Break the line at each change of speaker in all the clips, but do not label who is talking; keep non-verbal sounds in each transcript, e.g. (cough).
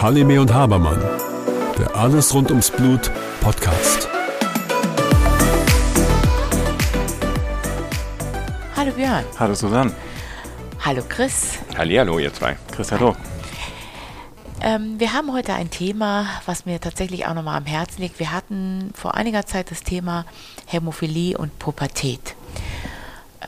Halime und Habermann, der Alles rund ums Blut Podcast.
Hallo Björn.
Hallo Susanne.
Hallo Chris.
Hallihallo, ihr zwei.
Chris, hallo.
Ähm, wir haben heute ein Thema, was mir tatsächlich auch nochmal am Herzen liegt. Wir hatten vor einiger Zeit das Thema Hämophilie und Pubertät.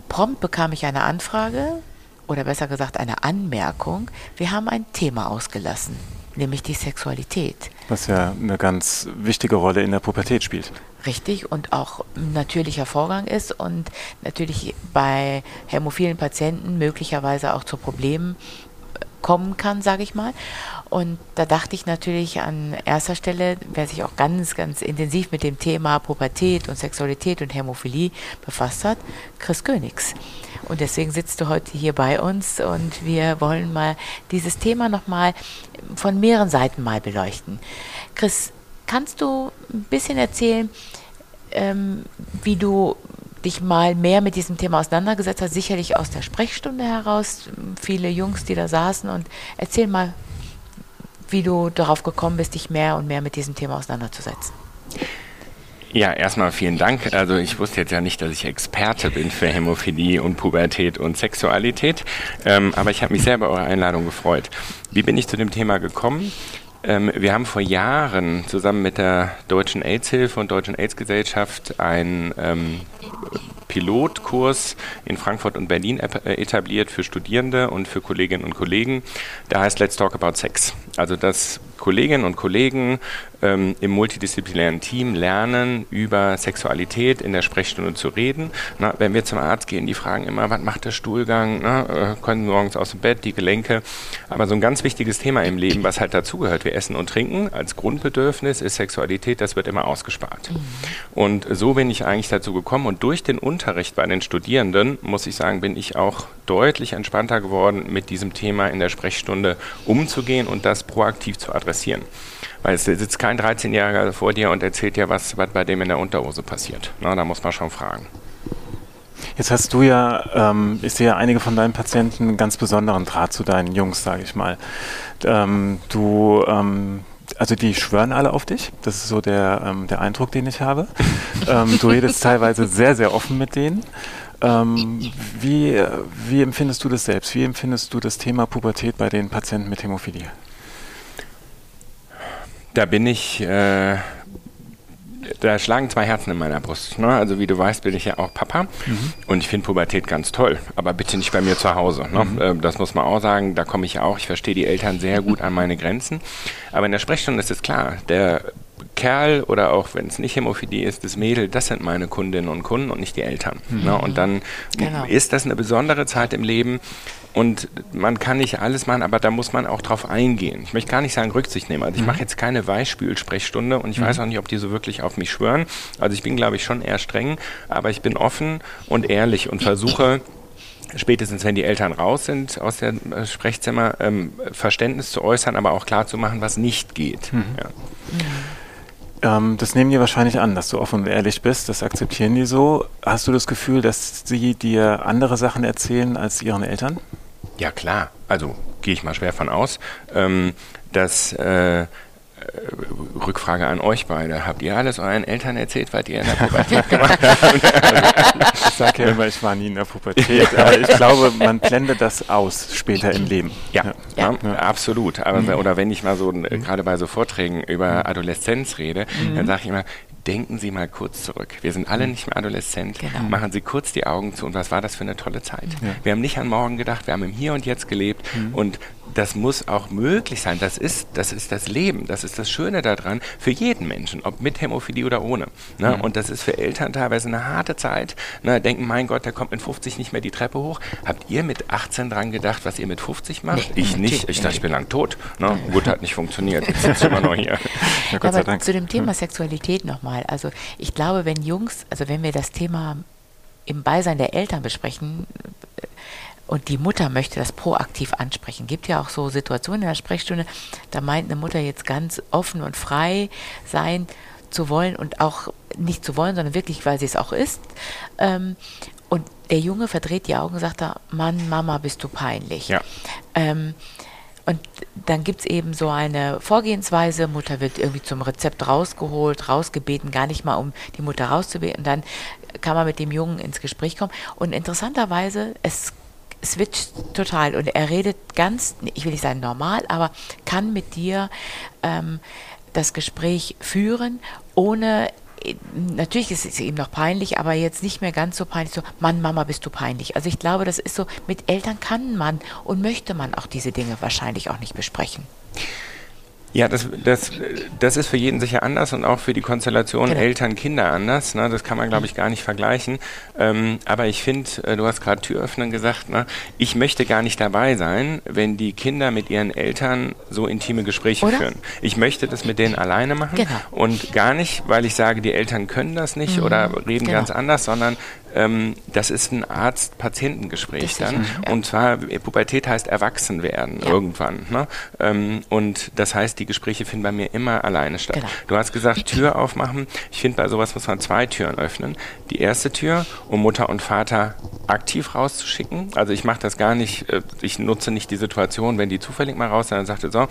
Prompt bekam ich eine Anfrage oder besser gesagt eine Anmerkung. Wir haben ein Thema ausgelassen, nämlich die Sexualität.
Was ja eine ganz wichtige Rolle in der Pubertät spielt.
Richtig und auch ein natürlicher Vorgang ist und natürlich bei hämophilen Patienten möglicherweise auch zu Problemen kommen kann, sage ich mal. Und da dachte ich natürlich an erster Stelle, wer sich auch ganz, ganz intensiv mit dem Thema Pubertät und Sexualität und Hämophilie befasst hat, Chris Königs. Und deswegen sitzt du heute hier bei uns und wir wollen mal dieses Thema nochmal von mehreren Seiten mal beleuchten. Chris, kannst du ein bisschen erzählen, ähm, wie du dich mal mehr mit diesem Thema auseinandergesetzt hast, sicherlich aus der Sprechstunde heraus, viele Jungs, die da saßen und erzähl mal, wie du darauf gekommen bist, dich mehr und mehr mit diesem Thema auseinanderzusetzen.
Ja, erstmal vielen Dank. Also ich wusste jetzt ja nicht, dass ich Experte bin für Hämophilie und Pubertät und Sexualität, ähm, aber ich habe mich sehr über eure Einladung gefreut. Wie bin ich zu dem Thema gekommen? Ähm, wir haben vor Jahren zusammen mit der Deutschen AIDS-Hilfe und Deutschen AIDS-Gesellschaft einen ähm, Pilotkurs in Frankfurt und Berlin äh, etabliert für Studierende und für Kolleginnen und Kollegen. Der heißt Let's Talk About Sex. Also dass Kolleginnen und Kollegen ähm, im multidisziplinären Team lernen, über Sexualität in der Sprechstunde zu reden. Na, wenn wir zum Arzt gehen, die fragen immer, was macht der Stuhlgang? Na, äh, können morgens aus dem Bett, die Gelenke. Aber so ein ganz wichtiges Thema im Leben, was halt dazugehört, wir essen und trinken als Grundbedürfnis, ist Sexualität, das wird immer ausgespart. Mhm. Und so bin ich eigentlich dazu gekommen und durch den Unterricht bei den Studierenden, muss ich sagen, bin ich auch deutlich entspannter geworden, mit diesem Thema in der Sprechstunde umzugehen und das proaktiv zu adressieren. Weil es sitzt kein 13-Jähriger vor dir und erzählt dir, was, was bei dem in der Unterhose passiert. Na, da muss man schon fragen.
Jetzt hast du ja, ähm, ich sehe ja einige von deinen Patienten einen ganz besonderen Draht zu deinen Jungs, sage ich mal. Ähm, du, ähm, also die schwören alle auf dich. Das ist so der, ähm, der Eindruck, den ich habe. (laughs) ähm, du redest teilweise sehr, sehr offen mit denen. Ähm, wie, wie empfindest du das selbst? Wie empfindest du das Thema Pubertät bei den Patienten mit Hämophilie?
Da bin ich, äh, da schlagen zwei Herzen in meiner Brust. Ne? Also wie du weißt, bin ich ja auch Papa mhm. und ich finde Pubertät ganz toll, aber bitte nicht bei mir zu Hause. Ne? Mhm. Ähm, das muss man auch sagen, da komme ich auch. Ich verstehe die Eltern sehr gut an meine Grenzen. Aber in der Sprechstunde ist es klar, der Kerl oder auch wenn es nicht Hämophilie ist, das Mädel, das sind meine Kundinnen und Kunden und nicht die Eltern. Mhm. Ne? Und dann genau. ist das eine besondere Zeit im Leben, und man kann nicht alles machen, aber da muss man auch drauf eingehen. Ich möchte gar nicht sagen Rücksicht nehmen. Also ich mhm. mache jetzt keine Weichspül-Sprechstunde und ich mhm. weiß auch nicht, ob die so wirklich auf mich schwören. Also ich bin, glaube ich, schon eher streng, aber ich bin offen und ehrlich und versuche, spätestens wenn die Eltern raus sind aus dem äh, Sprechzimmer, ähm, Verständnis zu äußern, aber auch klar zu machen, was nicht geht. Mhm.
Ja. Ähm, das nehmen die wahrscheinlich an, dass du offen und ehrlich bist. Das akzeptieren die so. Hast du das Gefühl, dass sie dir andere Sachen erzählen als ihren Eltern?
Ja klar, also gehe ich mal schwer von aus, ähm, dass äh, Rückfrage an euch beide. Habt ihr alles euren Eltern erzählt, was ihr in der (laughs) Pubertät gemacht habt?
ich sage ja immer, ich war nie in der Pubertät, aber ich glaube, man blendet das aus später im Leben.
Ja, ja. ja. absolut. Aber, mhm. Oder wenn ich mal so, äh, gerade bei so Vorträgen über Adoleszenz rede, mhm. dann sage ich immer, denken Sie mal kurz zurück. Wir sind alle mhm. nicht mehr adoleszent. Genau. Machen Sie kurz die Augen zu und was war das für eine tolle Zeit. Ja. Wir haben nicht an morgen gedacht, wir haben im Hier und Jetzt gelebt mhm. und das muss auch möglich sein. Das ist, das ist das Leben. Das ist das Schöne daran für jeden Menschen, ob mit Hämophilie oder ohne. Ne? Mhm. Und das ist für Eltern teilweise eine harte Zeit. Ne? Denken, mein Gott, der kommt mit 50 nicht mehr die Treppe hoch. Habt ihr mit 18 dran gedacht, was ihr mit 50 macht? Nee, ich nicht. Ich dachte, ich bin lang tot. Ne? Gut, hat nicht funktioniert. Jetzt sind wir noch hier. (laughs)
Ja, Aber zu dem Thema Sexualität nochmal. Also ich glaube, wenn Jungs, also wenn wir das Thema im Beisein der Eltern besprechen, und die Mutter möchte das proaktiv ansprechen. Gibt ja auch so Situationen in der Sprechstunde, da meint eine Mutter jetzt ganz offen und frei sein zu wollen und auch nicht zu wollen, sondern wirklich, weil sie es auch ist. Ähm, und der Junge verdreht die Augen und sagt da, Mann, Mama, bist du peinlich.
Ja.
Ähm, und dann gibt es eben so eine Vorgehensweise, Mutter wird irgendwie zum Rezept rausgeholt, rausgebeten, gar nicht mal um die Mutter rauszubeten. Und dann kann man mit dem Jungen ins Gespräch kommen. Und interessanterweise, es switcht total und er redet ganz, ich will nicht sagen normal, aber kann mit dir ähm, das Gespräch führen, ohne natürlich ist es ihm noch peinlich, aber jetzt nicht mehr ganz so peinlich, so, Mann, Mama, bist du peinlich. Also ich glaube, das ist so, mit Eltern kann man und möchte man auch diese Dinge wahrscheinlich auch nicht besprechen.
Ja, das, das, das ist für jeden sicher anders und auch für die Konstellation genau. Eltern-Kinder anders. Ne? Das kann man, glaube ich, gar nicht vergleichen. Ähm, aber ich finde, äh, du hast gerade Türöffnen gesagt, ne? ich möchte gar nicht dabei sein, wenn die Kinder mit ihren Eltern so intime Gespräche
Oder?
führen. Ich möchte das mit denen alleine machen
Genau.
und gar nicht, weil ich sage, die Eltern können das nicht
Mhm.
oder reden
Genau.
ganz anders, sondern ähm, das ist ein Arzt-Patientengespräch dann.
ja.
Und zwar, Pubertät heißt erwachsen werden
Ja.
irgendwann. Ne? Ähm, und das heißt, die Gespräche finden bei mir immer alleine statt.
Genau.
Du hast gesagt, Tür aufmachen. Ich finde, bei sowas muss man zwei Türen öffnen. Die erste Tür, um Mutter und Vater aktiv rauszuschicken. Also ich mache das gar nicht, äh, ich nutze nicht die Situation, wenn die zufällig mal raus sind, dann sagte so,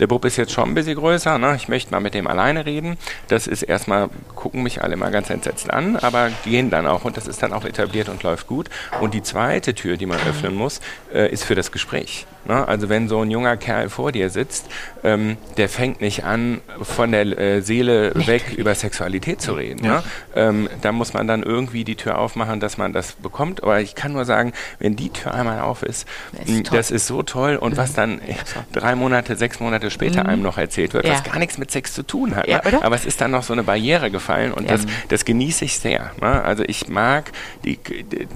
der Bub ist jetzt schon ein bisschen größer, ne? ich möchte mal mit dem alleine reden. Das ist erstmal, gucken mich alle mal ganz entsetzt an, aber gehen dann auch und das ist dann auch etabliert und läuft gut. Und die zweite Tür, die man öffnen muss, äh, ist für das Gespräch. Ne? Also wenn so ein junger Kerl vor dir sitzt, ähm, der fängt nicht an, von der äh, Seele weg über Sexualität zu reden. Ne? Ähm, da muss man dann irgendwie die Tür aufmachen, dass man das bekommt. Aber ich kann nur sagen, wenn die Tür einmal auf ist,
Das ist
das ist so toll. Und was dann äh, drei Monate, sechs Monate später einem noch erzählt wird,
Ja.
was gar nichts mit Sex zu tun hat.
Ja,
ne? Aber es ist dann noch so eine Barriere gefallen und
Ja.
das, das genieße ich sehr. Ne? Also ich mag, die,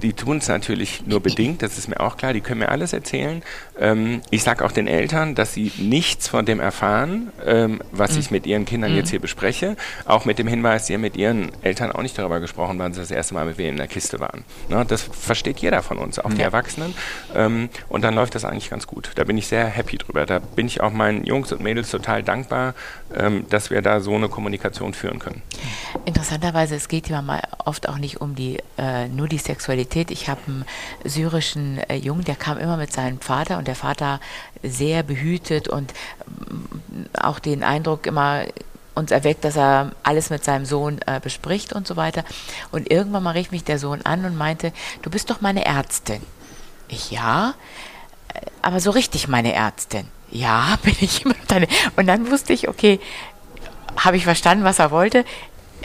die tun es natürlich nur bedingt, das ist mir auch klar, die können mir alles erzählen. Ähm, ich sage auch den Eltern, dass sie nichts von dem erfahren, ähm, was ich mit ihren Kindern jetzt hier bespreche. Auch mit dem Hinweis, sie haben mit ihren Eltern auch nicht darüber gesprochen, wann sie das erste Mal mit wem in der Kiste waren. Ne? Das versteht jeder von uns, auch die Erwachsenen. Ähm, und dann läuft das eigentlich ganz gut. Da bin ich sehr happy drüber. Da bin ich auch meinen Jungs und Mädels total dankbar, ähm, dass wir da so eine Kommunikation führen können.
Interessanterweise, es geht ja mal oft auch nicht um die äh, nur die Sexualität. Ich habe einen syrischen äh, Jungen, der kam immer mit seinem Vater und der Vater sehr behütet und mm, auch den Eindruck immer uns erweckt, dass er alles mit seinem Sohn äh, bespricht und so weiter. Und irgendwann mal rief mich der Sohn an und meinte, du bist doch meine Ärztin. Ich ja, äh, aber so richtig meine Ärztin. Ja, (laughs) bin ich immer noch deine. Und dann wusste ich, okay, habe ich verstanden, was er wollte.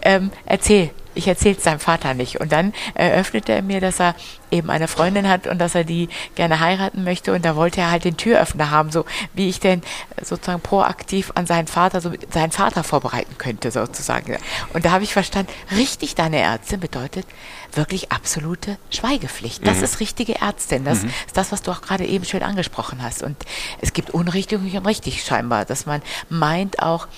Ähm, erzähl. Ich erzähle es seinem Vater nicht. Und dann eröffnete er mir, dass er eben eine Freundin hat und dass er die gerne heiraten möchte. Und da wollte er halt den Türöffner haben, so wie ich denn sozusagen proaktiv an seinen Vater, so seinen Vater vorbereiten könnte, sozusagen. Und da habe ich verstanden, richtig deine Ärztin bedeutet wirklich absolute Schweigepflicht. Das ist richtige Ärztin. Das ist das, was du auch gerade eben schön angesprochen hast. Und es gibt unrichtig und richtig scheinbar, dass man meint auch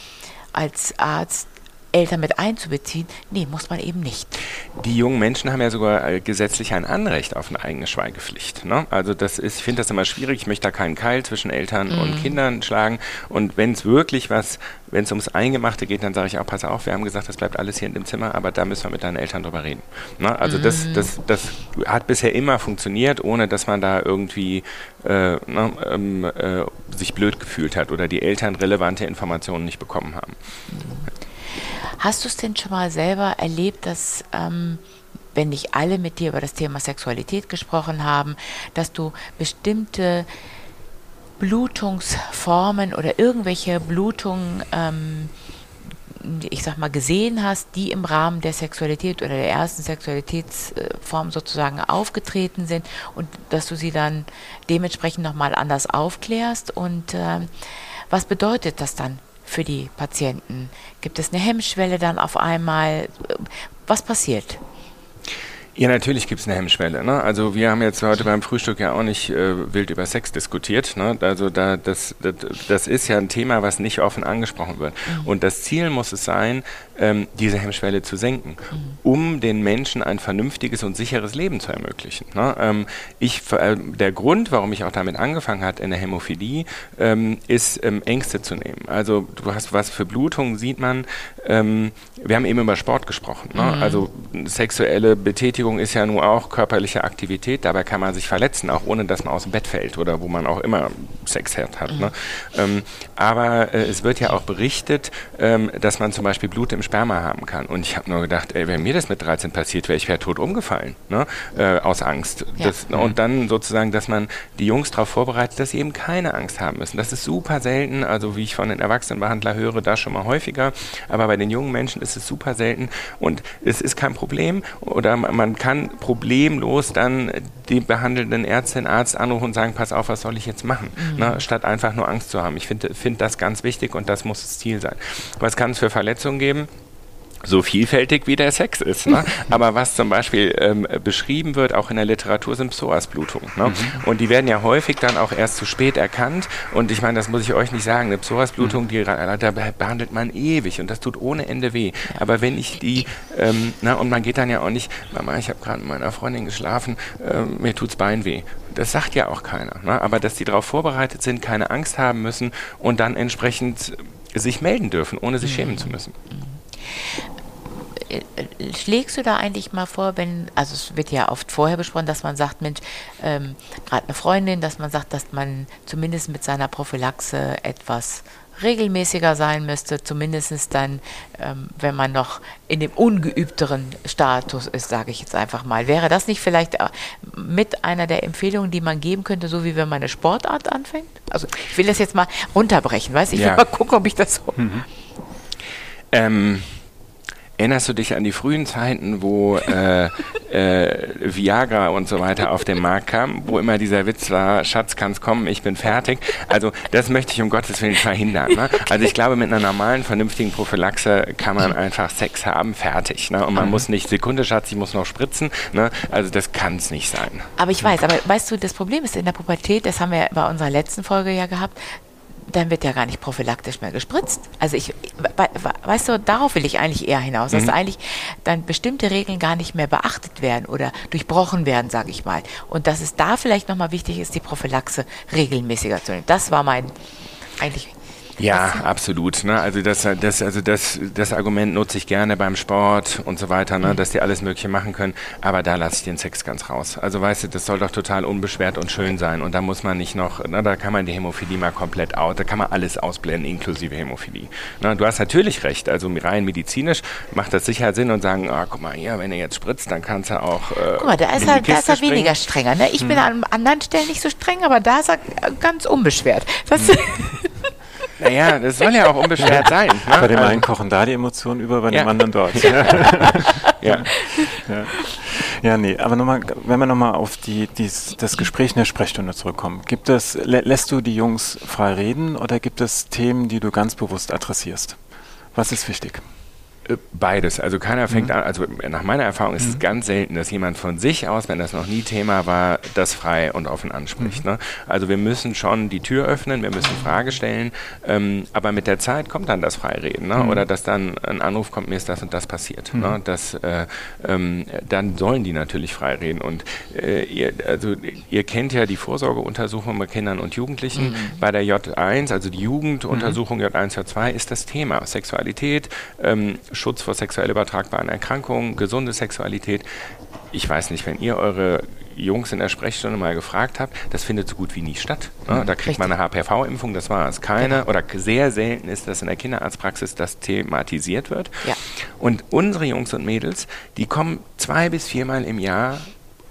als Arzt Eltern mit einzubeziehen. Nee, muss man eben nicht.
Die jungen Menschen haben ja sogar äh, gesetzlich ein Anrecht auf eine eigene Schweigepflicht. Ne? Also das ist, ich finde das immer schwierig. Ich möchte da keinen Keil zwischen Eltern und Kindern schlagen. Und wenn es wirklich was, wenn es ums Eingemachte geht, dann sage ich auch, pass auf, wir haben gesagt, das bleibt alles hier in dem Zimmer, aber da müssen wir mit deinen Eltern drüber reden. Ne? Also das, das, das hat bisher immer funktioniert, ohne dass man da irgendwie äh, ne, ähm, äh, sich blöd gefühlt hat oder die Eltern relevante Informationen nicht bekommen haben.
Hast du es denn schon mal selber erlebt, dass, ähm, wenn nicht alle mit dir über das Thema Sexualität gesprochen haben, dass du bestimmte Blutungsformen oder irgendwelche Blutungen, ähm, ich sag mal, gesehen hast, die im Rahmen der Sexualität oder der ersten Sexualitätsform sozusagen aufgetreten sind und dass du sie dann dementsprechend nochmal anders aufklärst? Und ähm, was bedeutet das dann für die Patienten? Gibt es eine Hemmschwelle dann auf einmal? Was passiert?
Ja, natürlich gibt es eine Hemmschwelle. Ne? Also wir haben jetzt heute beim Frühstück ja auch nicht äh, wild über Sex diskutiert. Ne? Also da, das, das, das ist ja ein Thema, was nicht offen angesprochen wird. Und das Ziel muss es sein, ähm, diese Hemmschwelle zu senken, um den Menschen ein vernünftiges und sicheres Leben zu ermöglichen. Ne? Ähm, ich, äh, der Grund, warum ich auch damit angefangen hat in der Hämophilie, ähm, ist ähm, Ängste zu nehmen. Also du hast was für Blutungen sieht man. Ähm, wir haben eben über Sport gesprochen. Ne? Also sexuelle Betätigung Bewegung ist ja nur auch körperliche Aktivität, dabei kann man sich verletzen, auch ohne dass man aus dem Bett fällt oder wo man auch immer Sex hat. Ne? Mhm. Ne? Ähm, aber äh, es wird ja auch berichtet, ähm, dass man zum Beispiel Blut im Sperma haben kann. Und ich habe nur gedacht, ey, wenn mir das mit 13 passiert wäre, ich wäre tot umgefallen, ne? äh, aus Angst. Ja. Das, mhm. Und dann sozusagen, dass man die Jungs darauf vorbereitet, dass sie eben keine Angst haben müssen. Das ist super selten, also wie ich von den Erwachsenenbehandlern höre, da schon mal häufiger. Aber bei den jungen Menschen ist es super selten und es ist kein Problem oder man kann problemlos dann die behandelnden Ärztin, Arzt anrufen und sagen, pass auf, was soll ich jetzt machen? Mhm. Na, statt einfach nur Angst zu haben. Ich finde find das ganz wichtig und das muss das Ziel sein. Was kann es für Verletzungen geben? So vielfältig wie der Sex ist. Ne? (laughs) Aber was zum Beispiel ähm, beschrieben wird, auch in der Literatur, sind Psoasblutungen. Ne? Mhm. Und die werden ja häufig dann auch erst zu spät erkannt. Und ich meine, das muss ich euch nicht sagen. Eine Psoasblutung, mhm. die da behandelt man ewig und das tut ohne Ende weh. Aber wenn ich die, ähm, na, und man geht dann ja auch nicht, Mama, ich habe gerade mit meiner Freundin geschlafen, äh, mir tut's Bein weh. Das sagt ja auch keiner. Ne? Aber dass die darauf vorbereitet sind, keine Angst haben müssen und dann entsprechend sich melden dürfen, ohne sich mhm. schämen zu müssen.
Äh, schlägst du da eigentlich mal vor, wenn, also es wird ja oft vorher besprochen, dass man sagt, Mensch, ähm, gerade eine Freundin, dass man sagt, dass man zumindest mit seiner Prophylaxe etwas regelmäßiger sein müsste, zumindest dann, ähm, wenn man noch in dem ungeübteren Status ist, sage ich jetzt einfach mal. Wäre das nicht vielleicht äh, mit einer der Empfehlungen, die man geben könnte, so wie wenn man eine Sportart anfängt? Also ich will das jetzt mal runterbrechen, weißt Ich ja. will mal gucken, ob ich das so... Mhm.
Ähm Erinnerst du dich an die frühen Zeiten, wo äh, (laughs) äh, Viagra und so weiter auf den Markt kam, wo immer dieser Witz war, Schatz, kann's kommen, ich bin fertig. Also das möchte ich um Gottes Willen verhindern. Ne? Also ich glaube, mit einer normalen, vernünftigen Prophylaxe kann man einfach Sex haben, fertig. Ne? Und man mhm. muss nicht, Sekunde, Schatz, ich muss noch spritzen. Ne? Also das kann es nicht sein.
Aber ich weiß, aber weißt du, das Problem ist in der Pubertät, das haben wir bei unserer letzten Folge ja gehabt, dann wird ja gar nicht prophylaktisch mehr gespritzt. Also ich, weißt du, darauf will ich eigentlich eher hinaus, dass mhm. eigentlich dann bestimmte Regeln gar nicht mehr beachtet werden oder durchbrochen werden, sage ich mal. Und dass es da vielleicht nochmal wichtig ist, die Prophylaxe regelmäßiger zu nehmen. Das war mein eigentlich
ja, absolut. Ne? Also, das, das, also das, das Argument nutze ich gerne beim Sport und so weiter, ne? Mhm. dass die alles Mögliche machen können. Aber da lasse ich den Sex ganz raus. Also weißt du, das soll doch total unbeschwert und schön sein. Und da muss man nicht noch, ne? da kann man die Hämophilie mal komplett out, da kann man alles ausblenden, inklusive Hämophilie. Ne? Du hast natürlich recht. Also rein medizinisch macht das sicher Sinn und sagen, oh, guck mal hier, wenn er jetzt spritzt, dann kannst du auch.
Äh, guck mal, da ist er, da ist er weniger strenger. Ne? Ich hm. bin an anderen Stellen nicht so streng, aber da ist er ganz unbeschwert. Das hm. (laughs)
Naja, das soll ja auch unbeschwert sein. Ne?
Bei dem einen kochen da die Emotionen über, bei dem anderen dort. (laughs) ja. ja. ja. nee, aber nochmal, wenn wir nochmal auf die, die, das Gespräch in der Sprechstunde zurückkommen, gibt es, lä lässt du die Jungs frei reden oder gibt es Themen, die du ganz bewusst adressierst? Was ist wichtig?
Beides. Also keiner fängt mhm. an, also nach meiner Erfahrung ist mhm. es ganz selten, dass jemand von sich aus, wenn das noch nie Thema war, das frei und offen anspricht. Mhm. Ne? Also wir müssen schon die Tür öffnen, wir müssen Frage stellen, ähm, aber mit der Zeit kommt dann das Freireden. Ne? Mhm. Oder dass dann ein Anruf kommt, mir ist das und das passiert. Ne? Mhm. Das, äh, ähm, dann sollen die natürlich frei reden. Und äh, ihr, also, ihr kennt ja die Vorsorgeuntersuchung bei Kindern und Jugendlichen. Mhm. Bei der J1, also die Jugenduntersuchung J1, J2, ist das Thema Sexualität, ähm, Schutz vor sexuell übertragbaren Erkrankungen, gesunde Sexualität. Ich weiß nicht, wenn ihr eure Jungs in der Sprechstunde mal gefragt habt, das findet so gut wie nie statt. Ne? Da kriegt man eine HPV-Impfung, das war es. Keine genau. oder sehr selten ist, dass in der Kinderarztpraxis das thematisiert wird. Ja. Und unsere Jungs und Mädels, die kommen zwei bis viermal im Jahr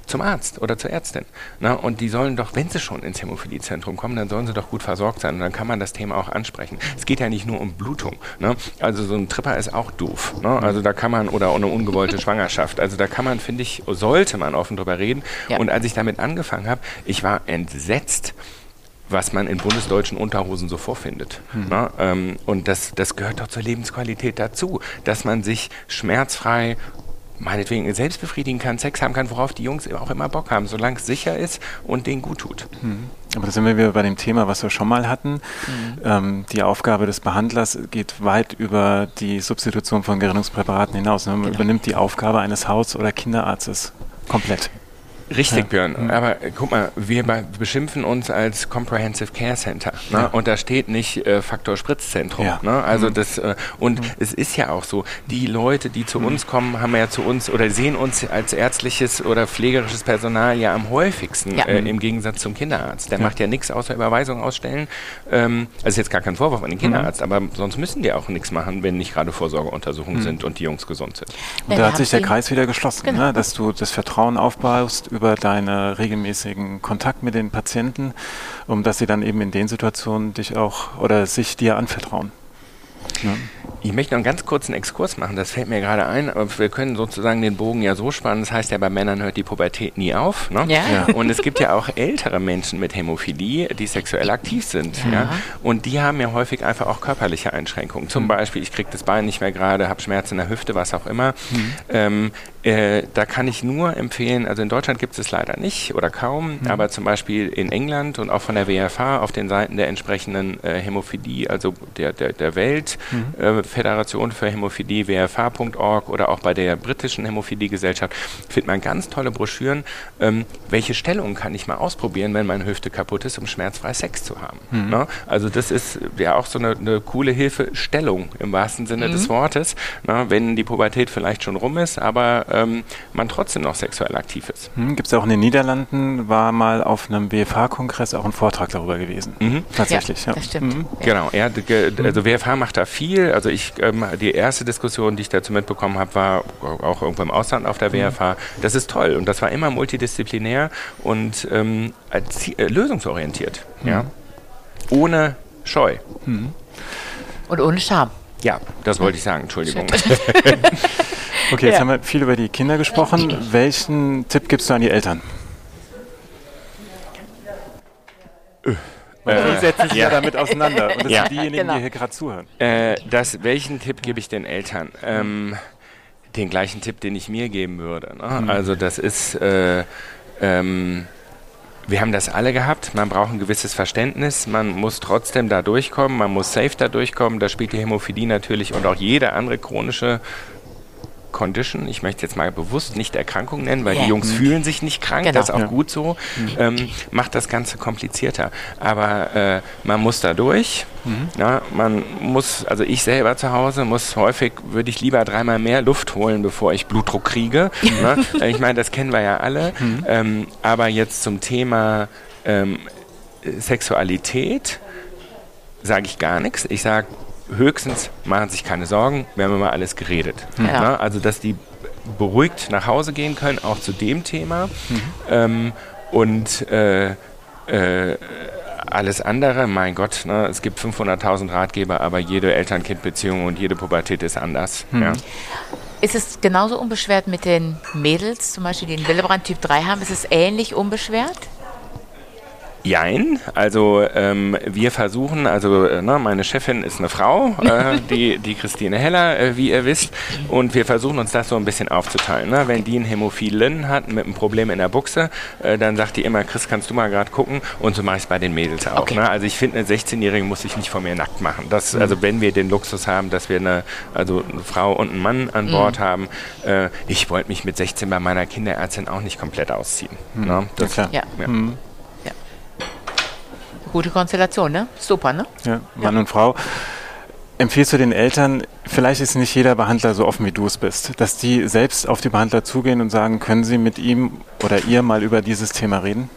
zum Arzt oder zur Ärztin. Ne? Und die sollen doch, wenn sie schon ins Hämophiliezentrum kommen, dann sollen sie doch gut versorgt sein. Und dann kann man das Thema auch ansprechen. Es geht ja nicht nur um Blutung. Ne? Also so ein Tripper ist auch doof. Ne? Also da kann man, oder eine ungewollte (laughs) Schwangerschaft. Also da kann man, finde ich, sollte man offen drüber reden. Ja. Und als ich damit angefangen habe, ich war entsetzt, was man in bundesdeutschen Unterhosen so vorfindet. Mhm. Ne? Ähm, und das, das gehört doch zur Lebensqualität dazu, dass man sich schmerzfrei meinetwegen selbst befriedigen kann, Sex haben kann, worauf die Jungs auch immer Bock haben, solange es sicher ist und denen gut tut.
Mhm. Aber da sind wir wieder bei dem Thema, was wir schon mal hatten. Mhm. Ähm, die Aufgabe des Behandlers geht weit über die Substitution von Gerinnungspräparaten hinaus. Ne? Man genau. übernimmt die Aufgabe eines Haus- oder Kinderarztes komplett.
Richtig, Björn. Mhm. Aber äh, guck mal, wir beschimpfen uns als Comprehensive Care Center. Ne? Ja. Und da steht nicht äh, Faktor Spritzzentrum. Ja. Ne? Also mhm. das äh, und mhm. es ist ja auch so, die Leute, die zu mhm. uns kommen, haben ja zu uns oder sehen uns als ärztliches oder pflegerisches Personal ja am häufigsten ja. äh, im Gegensatz zum Kinderarzt. Der macht ja nichts außer Überweisungen ausstellen. Ähm, also ist jetzt gar kein Vorwurf an den Kinderarzt, mhm. aber sonst müssen die auch nichts machen, wenn nicht gerade Vorsorgeuntersuchungen mhm. sind und die Jungs gesund sind.
Und da hat sich der Kreis wieder geschlossen, genau. ne? dass du das Vertrauen aufbaust über deinen regelmäßigen Kontakt mit den Patienten, um dass sie dann eben in den Situationen dich auch oder sich dir anvertrauen.
Ja. Ich möchte noch einen ganz kurzen Exkurs machen, das fällt mir gerade ein, aber wir können sozusagen den Bogen ja so spannen, das heißt ja, bei Männern hört die Pubertät nie auf. Ne? Ja. ja. Und es gibt ja auch ältere Menschen mit Hämophilie, die sexuell aktiv sind. Ja. ja? Und die haben ja häufig einfach auch körperliche Einschränkungen. Zum mhm. Beispiel, ich kriege das Bein nicht mehr gerade, habe Schmerzen in der Hüfte, was auch immer. Mhm. Ähm, äh, da kann ich nur empfehlen, also in Deutschland gibt es es leider nicht oder kaum, mhm. aber zum Beispiel in England und auch von der WFH auf den Seiten der entsprechenden äh, Hämophilie, also der, der, der Weltföderation mhm. äh, für Hämophilie, WFH.org oder auch bei der britischen Hämophilie-Gesellschaft, findet man ganz tolle Broschüren, ähm, welche Stellung kann ich mal ausprobieren, wenn meine Hüfte kaputt ist, um schmerzfrei Sex zu haben. Mhm. Ne? Also das ist ja auch so eine, eine coole Hilfestellung im wahrsten Sinne des mhm. Wortes, ne? wenn die Pubertät vielleicht schon rum ist, aber ähm, man trotzdem noch sexuell aktiv ist.
Hm, Gibt es auch in den Niederlanden, war mal auf einem BFH-Kongress auch ein Vortrag darüber gewesen. Mhm. Tatsächlich,
ja. ja. Das stimmt. Mhm. Genau, ja, also BFH macht da viel. Also ich, ähm, die erste Diskussion, die ich dazu mitbekommen habe, war auch irgendwo im Ausland auf der. Mhm. Das ist toll und das war immer multidisziplinär und ähm, äh, lösungsorientiert. Ja? Mhm. Ohne Scheu.
Mhm. Und ohne Scham.
Ja, das wollte ich sagen, Entschuldigung. (laughs)
Okay, jetzt ja. haben wir viel über die Kinder gesprochen. Welchen Tipp gibst du an die Eltern? Äh, Weil die setzen sich ja. ja damit auseinander und das ja. sind diejenigen, genau. die hier gerade zuhören.
Äh, das, welchen Tipp gebe ich den Eltern? Ähm, den gleichen Tipp, den ich mir geben würde. Ne? Mhm. Also das ist, äh, ähm, wir haben das alle gehabt. Man braucht ein gewisses Verständnis. Man muss trotzdem da durchkommen. Man muss safe da durchkommen. Da spielt die Hämophilie natürlich und auch jede andere chronische Condition, ich möchte jetzt mal bewusst nicht Erkrankung nennen, weil yeah. die Jungs mhm. fühlen sich nicht krank, genau. das ist auch ja. gut so, mhm. ähm, macht das Ganze komplizierter. Aber äh, man muss da durch. Mhm. Ja, man muss, also ich selber zu Hause muss häufig, würde ich lieber dreimal mehr Luft holen, bevor ich Blutdruck kriege. (laughs) ne? Ich meine, das kennen wir ja alle. Mhm. Ähm, aber jetzt zum Thema ähm, Sexualität sage ich gar nichts. Ich sage, höchstens machen sich keine Sorgen, wir haben immer alles geredet. Ja. Na, also, dass die beruhigt nach Hause gehen können, auch zu dem Thema. Mhm. Ähm, und äh, äh, alles andere, mein Gott, ne, es gibt 500.000 Ratgeber, aber jede Eltern-Kind-Beziehung und jede Pubertät ist anders. Mhm. Ja.
Ist es genauso unbeschwert mit den Mädels, zum Beispiel, die den Willebrand Typ 3 haben? Ist es ähnlich unbeschwert?
Jein, also ähm, wir versuchen, also äh, ne, meine Chefin ist eine Frau, äh, (laughs) die, die Christine Heller, äh, wie ihr wisst, und wir versuchen uns das so ein bisschen aufzuteilen. Ne? Wenn die einen Hämophilen hat mit einem Problem in der Buchse, äh, dann sagt die immer, Chris, kannst du mal gerade gucken? Und so mache ich es bei den Mädels auch. Okay. Ne? Also ich finde, eine 16-Jährige muss sich nicht vor mir nackt machen. Das, mhm. Also wenn wir den Luxus haben, dass wir eine, also eine Frau und einen Mann an mhm. Bord haben, äh, ich wollte mich mit 16 bei meiner Kinderärztin auch nicht komplett ausziehen. Mhm. Ne? Das,
ja, ja. ja. Gute Konstellation, ne? Super, ne?
Ja, Mann ja. und Frau. Empfiehlst du den Eltern, vielleicht ist nicht jeder Behandler so offen wie du es bist, dass die selbst auf die Behandler zugehen und sagen, können sie mit ihm oder ihr mal über dieses Thema reden?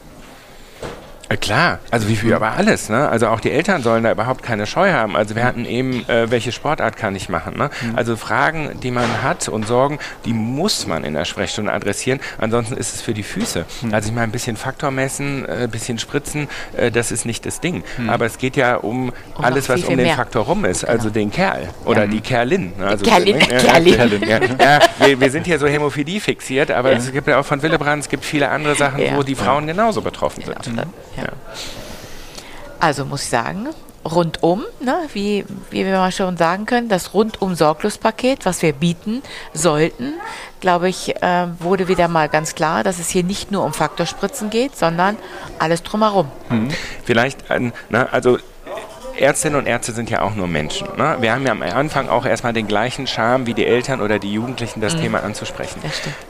Äh, klar, also wie viel mhm. aber alles, ne? Also auch die Eltern sollen da überhaupt keine Scheu haben. Also wir hatten eben, äh, welche Sportart kann ich machen, ne? Mhm. Also Fragen, die man hat und Sorgen, die muss man in der Sprechstunde adressieren. Ansonsten ist es für die Füße. Mhm. Also ich meine, ein bisschen Faktor messen, ein äh, bisschen spritzen, äh, das ist nicht das Ding. Aber es geht ja um, um alles, was um den mehr. Faktor rum ist. Also genau. Den Kerl oder ja. die Kerlin. Ne? Also,
Kerlin.
Äh, (laughs)
Kerlin.
Kerlin. Ja, (laughs) ja wir, wir, sind hier so Hämophilie fixiert, aber es gibt ja auch von Willebrand, es gibt viele andere Sachen, wo die Frauen genauso betroffen sind. Genau.
Ja. Also muss ich sagen, rundum, ne, wie, wie wir mal schon sagen können, das Rundum-Sorglospaket, was wir bieten sollten, glaube ich, äh, wurde wieder mal ganz klar, dass es hier nicht nur um Faktorspritzen geht, sondern alles drumherum.
Hm. Vielleicht, äh, na, also Ärztinnen und Ärzte sind ja auch nur Menschen. Ne? Wir haben ja am Anfang auch erstmal den gleichen Charme wie die Eltern oder die Jugendlichen, das mhm. Thema anzusprechen.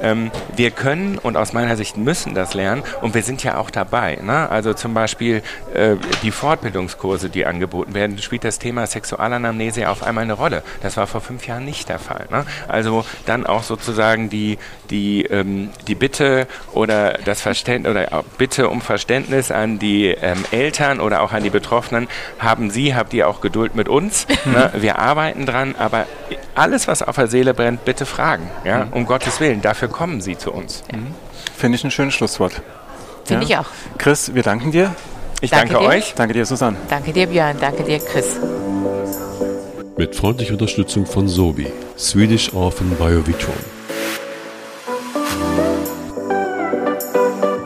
Ähm, wir können und aus meiner Sicht müssen das lernen und wir sind ja auch dabei. Ne? Also zum Beispiel äh, die Fortbildungskurse, die angeboten werden, spielt das Thema Sexualanamnese auf einmal eine Rolle. Das war vor fünf Jahren nicht der Fall. Ne? Also dann auch sozusagen die, die, ähm, die Bitte oder das Verständnis oder Bitte um Verständnis an die ähm, Eltern oder auch an die Betroffenen. Haben Sie, habt ihr auch Geduld mit uns? (laughs) ne? Wir arbeiten dran, aber alles, was auf der Seele brennt, bitte fragen. Ja? Mhm. Um Gottes Willen, dafür kommen Sie zu uns.
Mhm. Finde ich ein schönes Schlusswort.
Finde ja? ich auch.
Chris, wir danken dir.
Ich danke, danke euch.
Danke dir, Susanne.
Danke dir, Björn. Danke dir, Chris.
Mit freundlicher Unterstützung von Sobi, Swedish Orphan Biovitron.